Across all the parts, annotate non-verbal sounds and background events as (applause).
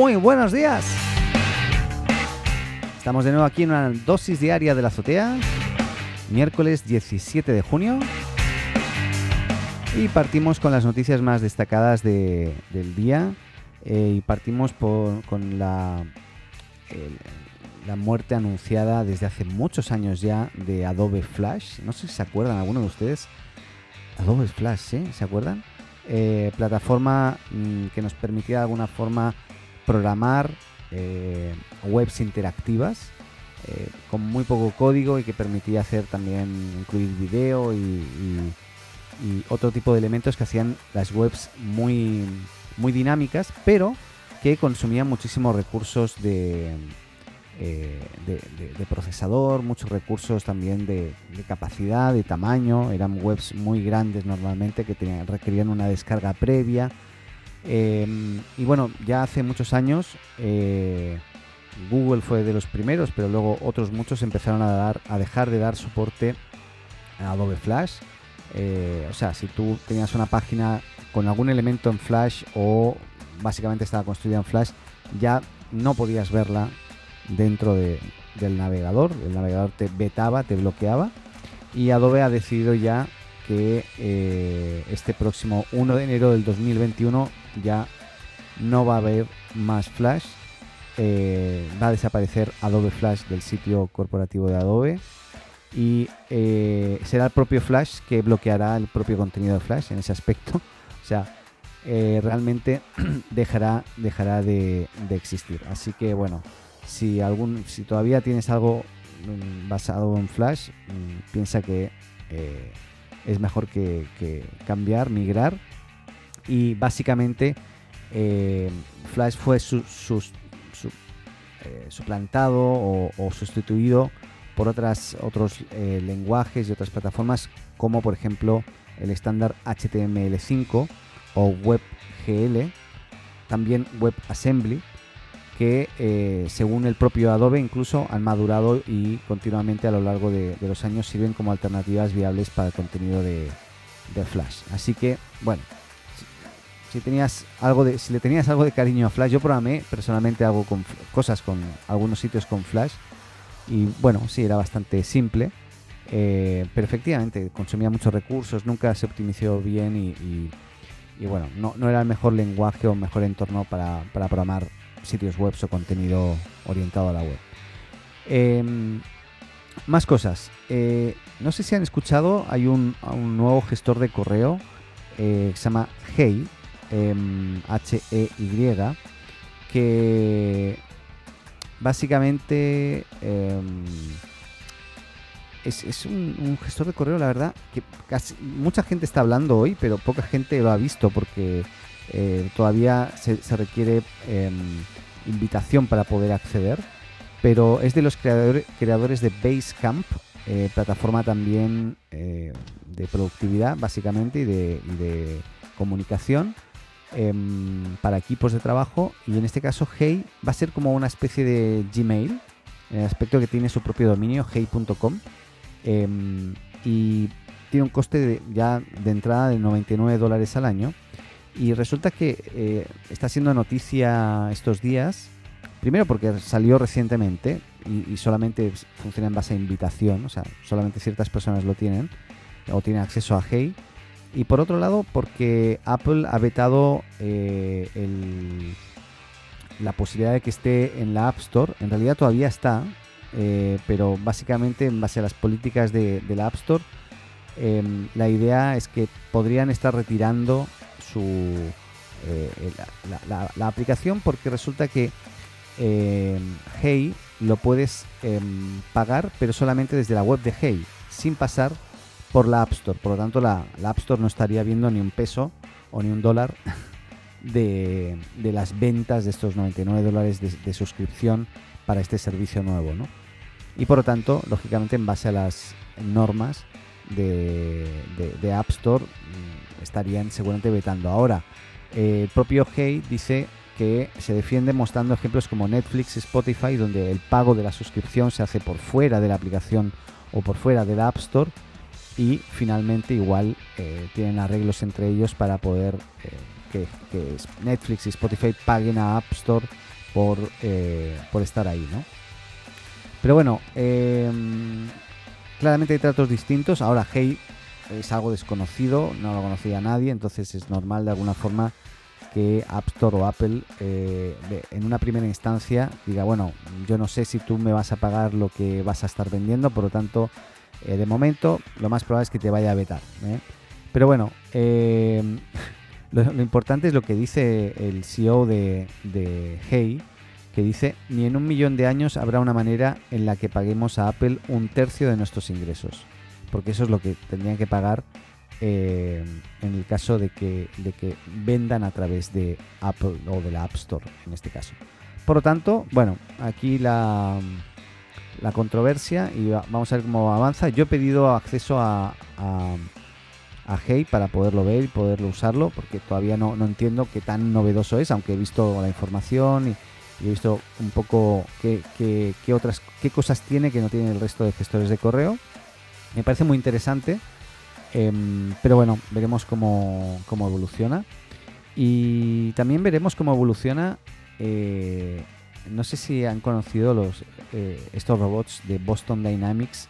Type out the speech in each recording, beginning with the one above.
Muy buenos días. Estamos de nuevo aquí en una dosis diaria de la azotea, miércoles 17 de junio. Y partimos con las noticias más destacadas de- del día. eh, y partimos por- con la, la muerte anunciada desde hace muchos años ya de Adobe Flash. No sé si se acuerdan alguno de ustedes. Adobe Flash, ¿sí? ¿Se acuerdan? Eh, plataforma mm, que nos permitía de alguna forma programar eh, webs interactivas eh, con muy poco código y que permitía hacer también incluir video y, otro tipo de elementos que hacían las webs muy, muy dinámicas, pero que consumían muchísimos recursos de, eh, procesador, muchos recursos también de, de capacidad, de tamaño. Eran webs muy grandes normalmente que tenían, requerían una descarga previa. Eh, y bueno, ya hace muchos años eh, Google fue de los primeros, pero luego otros muchos empezaron a, dar, a dejar de dar soporte a Adobe Flash. Eh, o sea, si tú tenías una página con algún elemento en Flash o básicamente estaba construida en Flash, ya no podías verla dentro de- del navegador. El navegador te vetaba, te bloqueaba. Y Adobe ha decidido ya que eh, este próximo 1 de enero del 2021 ya no va a haber más Flash. Eh, va a desaparecer Adobe Flash del sitio corporativo de Adobe. Y eh, será el propio Flash que bloqueará el propio contenido de Flash en ese aspecto. O sea, realmente (clears throat) dejará, dejará de, de existir. Así que bueno, si, algún, si todavía tienes algo mm, basado en Flash, mm, piensa que es mejor que, que cambiar, migrar. Y básicamente eh, Flash fue su- su- eh, suplantado o, o sustituido por otras, otros eh, lenguajes y otras plataformas como por ejemplo el estándar HTML5 o WebGL, también WebAssembly, que eh, según el propio Adobe incluso han madurado y continuamente a lo largo de, los años sirven como alternativas viables para el contenido de, Flash. Así que, bueno, si, tenías algo si le tenías algo de cariño a Flash, yo programé personalmente algo con cosas con algunos sitios con Flash y bueno, sí, era bastante simple. eh, pero efectivamente consumía muchos recursos, nunca se optimizó bien y, bueno, no, era el mejor lenguaje o mejor entorno para programar sitios web o contenido orientado a la web. Em, más cosas. Eh, no sé si han escuchado, hay un, nuevo gestor de correo eh, que se llama Hey, em, H-E-Y, que básicamente em, es, un, gestor de correo, la verdad, que mucha gente está hablando hoy, pero poca gente lo ha visto porque eh, todavía se, requiere em, invitación para poder acceder. Pero es de los creadores, de Basecamp, eh, plataforma también eh, de productividad, básicamente, y de, y de comunicación em, para equipos de trabajo. Y en este caso, Hey va a ser como una especie de Gmail, en el aspecto que tiene su propio dominio, hey.com. em, y tiene un coste de- ya de entrada de 99 dólares al año. Y resulta que eh, está siendo noticia estos días, primero porque salió recientemente y, solamente funciona en base a invitación, o sea, solamente ciertas personas lo tienen o tienen acceso a Hey. Y por otro lado, porque Apple ha vetado eh, el- la posibilidad de que esté en la App Store. En realidad todavía está, eh, pero básicamente en base a las políticas de, de la App Store, em, la idea es que podrían estar retirando su eh, la, aplicación porque resulta que em, Hey lo puedes em, pagar, pero solamente desde la web de Hey, sin pasar por la App Store. Por lo tanto, la, la App Store no estaría viendo ni un peso o ni un dólar (laughs) de, de las ventas de estos 99 dólares de, de suscripción para este servicio nuevo, ¿no? Y por lo tanto, lógicamente, en base a las normas de, de- App Store, mm, estarían seguramente vetando. Ahora, eh, el propio Hey dice que se defiende mostrando ejemplos como Netflix, Spotify, donde el pago de la suscripción se hace por fuera de la aplicación o por fuera de la App Store y finalmente igual eh, tienen arreglos entre ellos para poder eh, que, que Netflix y Spotify paguen a App Store por, por estar ahí, ¿no? Pero bueno, em, claramente hay tratos distintos. Ahora Hey es algo desconocido, no lo conocía nadie, entonces es normal de alguna forma que App Store o Apple eh, en una primera instancia diga, bueno, yo no sé si tú me vas a pagar lo que vas a estar vendiendo, por lo tanto, eh, de momento lo más probable es que te vaya a vetar. ¿eh? Pero bueno, (laughs) lo, importante es lo que dice el CEO de, de Hey, que dice, ni en un millón de años habrá una manera en la que paguemos a Apple un tercio de nuestros ingresos, porque eso es lo que tendrían que pagar eh, en el caso de que, de que vendan a través de Apple o de la App Store, en este caso. Por lo tanto, bueno, aquí la, la controversia y vamos a ver cómo avanza. Yo he pedido acceso a, a, a Hey para poderlo ver y poderlo usarlo, porque todavía no, no entiendo qué tan novedoso es, aunque he visto la información y y he visto un poco qué, otras qué cosas tiene que no tiene el resto de gestores de correo. Me parece muy interesante, em, pero bueno, veremos cómo, cómo, evoluciona. Y también veremos cómo evoluciona. Eh, no sé si han conocido los eh, estos robots de Boston Dynamics,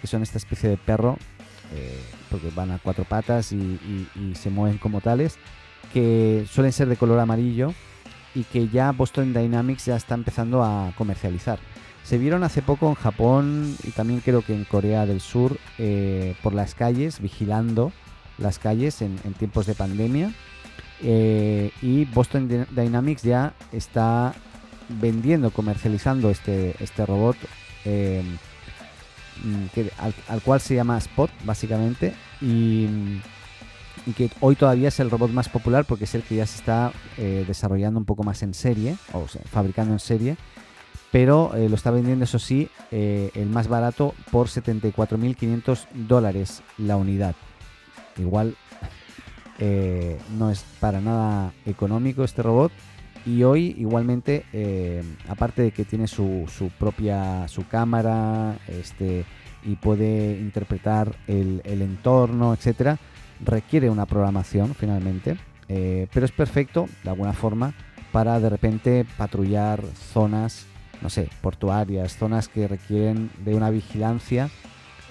que son esta especie de perro, eh, porque van a cuatro patas y se mueven como tales, que suelen ser de color amarillo y que ya Boston Dynamics ya está empezando a comercializar. Se vieron hace poco en Japón y también creo que en Corea del Sur eh, por las calles, vigilando las calles en, tiempos de pandemia. Eh, y Boston Dynamics ya está vendiendo, comercializando este, este robot eh, al, al, cual se llama Spot, básicamente. Y y que hoy todavía es el robot más popular porque es el que ya se está eh, desarrollando un poco más en serie, o sea, fabricando en serie, pero eh, lo está vendiendo, eso sí, eh, el más barato por 74.500 dólares la unidad. Igual no es para nada económico este robot. Y hoy igualmente, aparte de que tiene su, su, propia su cámara este, y puede interpretar el, el entorno, etcétera, requiere una programación finalmente, eh, pero es perfecto de alguna forma para de repente patrullar zonas, no sé, portuarias, zonas que requieren de una vigilancia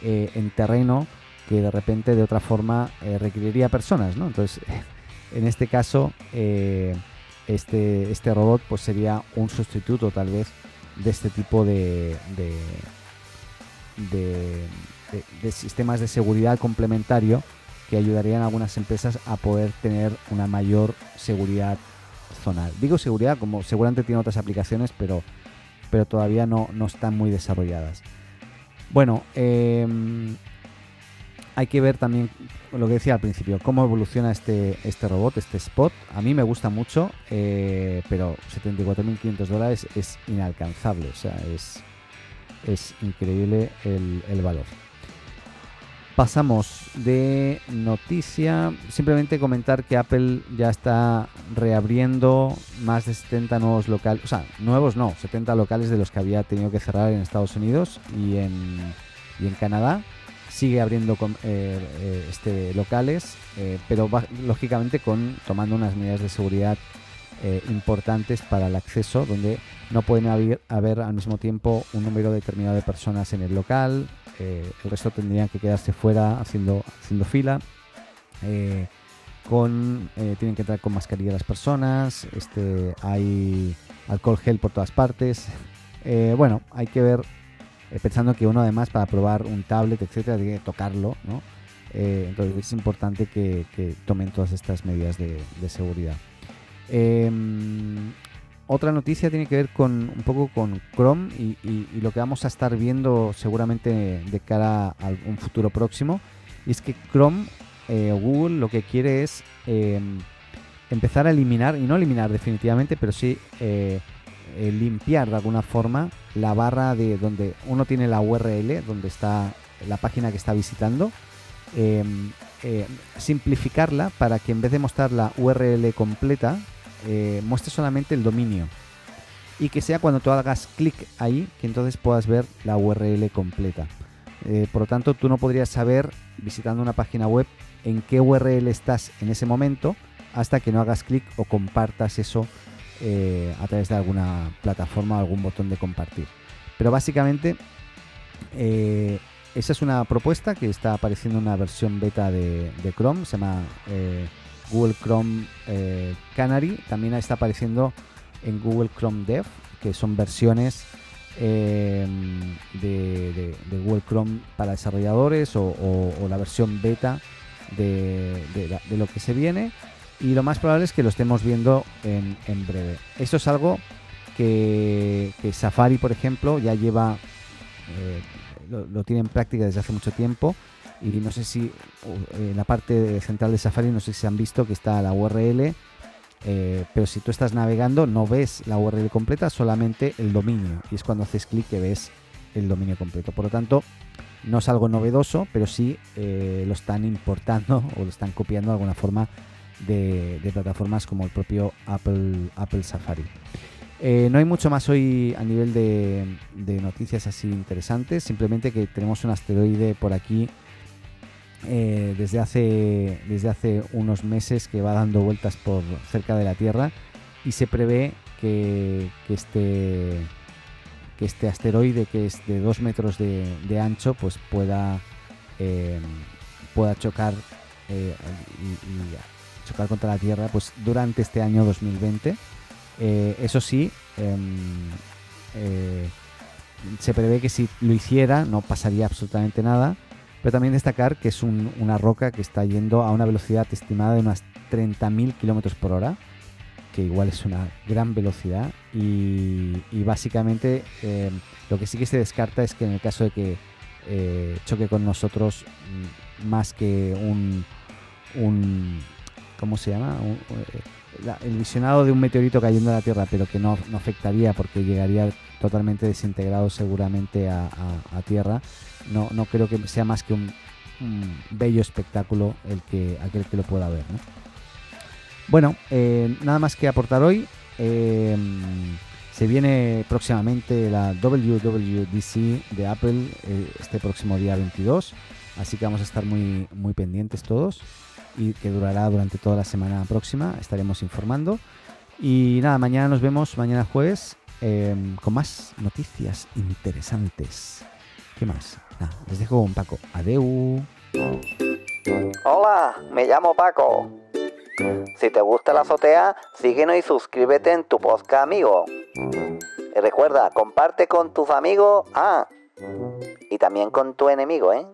eh, en terreno que de repente de otra forma eh, requeriría personas, ¿no? Entonces, (laughs) en este caso, este, este robot pues sería un sustituto tal vez de este tipo de, de, de sistemas de seguridad complementario que ayudarían a algunas empresas a poder tener una mayor seguridad zonal. Digo seguridad como seguramente tiene otras aplicaciones, pero, pero todavía no, no están muy desarrolladas. Bueno, em, hay que ver también lo que decía al principio, cómo evoluciona este, este robot, este Spot. A mí me gusta mucho, eh, pero 74.500 dólares es inalcanzable, o sea, es, es increíble el, el valor. Pasamos de noticia, simplemente comentar que Apple ya está reabriendo más de 70 nuevos locales, o sea, nuevos no, 70 locales de los que había tenido que cerrar en Estados Unidos y en, y en Canadá. Sigue abriendo con, eh, eh, este, locales, eh, pero lógicamente con tomando unas medidas de seguridad importantes para el acceso, donde no pueden haber, haber al mismo tiempo un número determinado de personas en el local, eh, el resto tendrían que quedarse fuera haciendo, haciendo fila. Eh, eh, tienen que entrar con mascarilla las personas, este, hay alcohol gel por todas partes. (laughs) bueno, hay que ver, pensando que uno además para probar un tablet, etcétera, tiene que tocarlo, entonces es importante que, tomen todas estas medidas de, de seguridad. Em, otra noticia tiene que ver con un poco con Chrome y, lo que vamos a estar viendo seguramente de cara a un futuro próximo. Y es que Chrome eh, Google lo que quiere es em, empezar a eliminar, y no eliminar definitivamente, pero sí eh, eh, limpiar de alguna forma la barra de donde uno tiene la URL, donde está la página que está visitando. Em, simplificarla para que en vez de mostrar la URL completa, eh, muestre solamente el dominio y que sea cuando tú hagas clic ahí que entonces puedas ver la URL completa. Eh, por lo tanto, tú no podrías saber visitando una página web en qué URL estás en ese momento hasta que no hagas clic o compartas eso eh, a través de alguna plataforma o algún botón de compartir. Pero básicamente esa es una propuesta que está apareciendo en una versión beta de, Chrome, se llama Google Chrome Canary, también está apareciendo en Google Chrome Dev, que son versiones de, Google Chrome para desarrolladores o, la versión beta de, lo que se viene y lo más probable es que lo estemos viendo en, breve. Eso es algo que, Safari, por ejemplo, ya lleva, eh, lo, tiene en práctica desde hace mucho tiempo y no sé si en la parte central de Safari, no sé si han visto que está la URL, eh, pero si tú estás navegando no ves la URL completa, solamente el dominio y es cuando haces clic que ves el dominio completo. Por lo tanto, no es algo novedoso, pero sí eh, lo están importando (laughs) o lo están copiando de alguna forma de, plataformas como el propio Apple, Safari. Eh, no hay mucho más hoy a nivel de, noticias así interesantes, simplemente que tenemos un asteroide por aquí eh, desde, hace, desde hace unos meses que va dando vueltas por cerca de la Tierra y se prevé que, este, que este asteroide que es de 2 metros de, ancho pues pueda, eh, pueda chocar y chocar contra la Tierra pues durante este año 2020. Eh, eso sí, em, eh, se prevé que si lo hiciera no pasaría absolutamente nada, pero también destacar que es una roca que está yendo a una velocidad estimada de unas 30.000 kilómetros por hora, que igual es una gran velocidad, y, básicamente em, lo que sí que se descarta es que en el caso de que eh, choque con nosotros, mm, más que un, un ¿cómo se llama? Eh, el visionado de un meteorito cayendo a la Tierra, pero que no, afectaría porque llegaría totalmente desintegrado seguramente a, Tierra. No, no creo que sea más que un, bello espectáculo el que aquel que lo pueda ver. Bueno, eh, nada más que aportar hoy. Eh, se viene próximamente la WWDC de Apple este próximo día 22, así que vamos a estar muy, muy pendientes todos y que durará durante toda la semana próxima. Estaremos informando. Y nada, mañana nos vemos, mañana jueves, em, con más noticias interesantes. ¿Qué más? les dejo con Paco. Adeu. Hola, me llamo Paco. Si te gusta la azotea, síguenos y suscríbete en tu podcast amigo. Y recuerda, comparte con tus amigos, ah, y también con tu enemigo, ¿eh?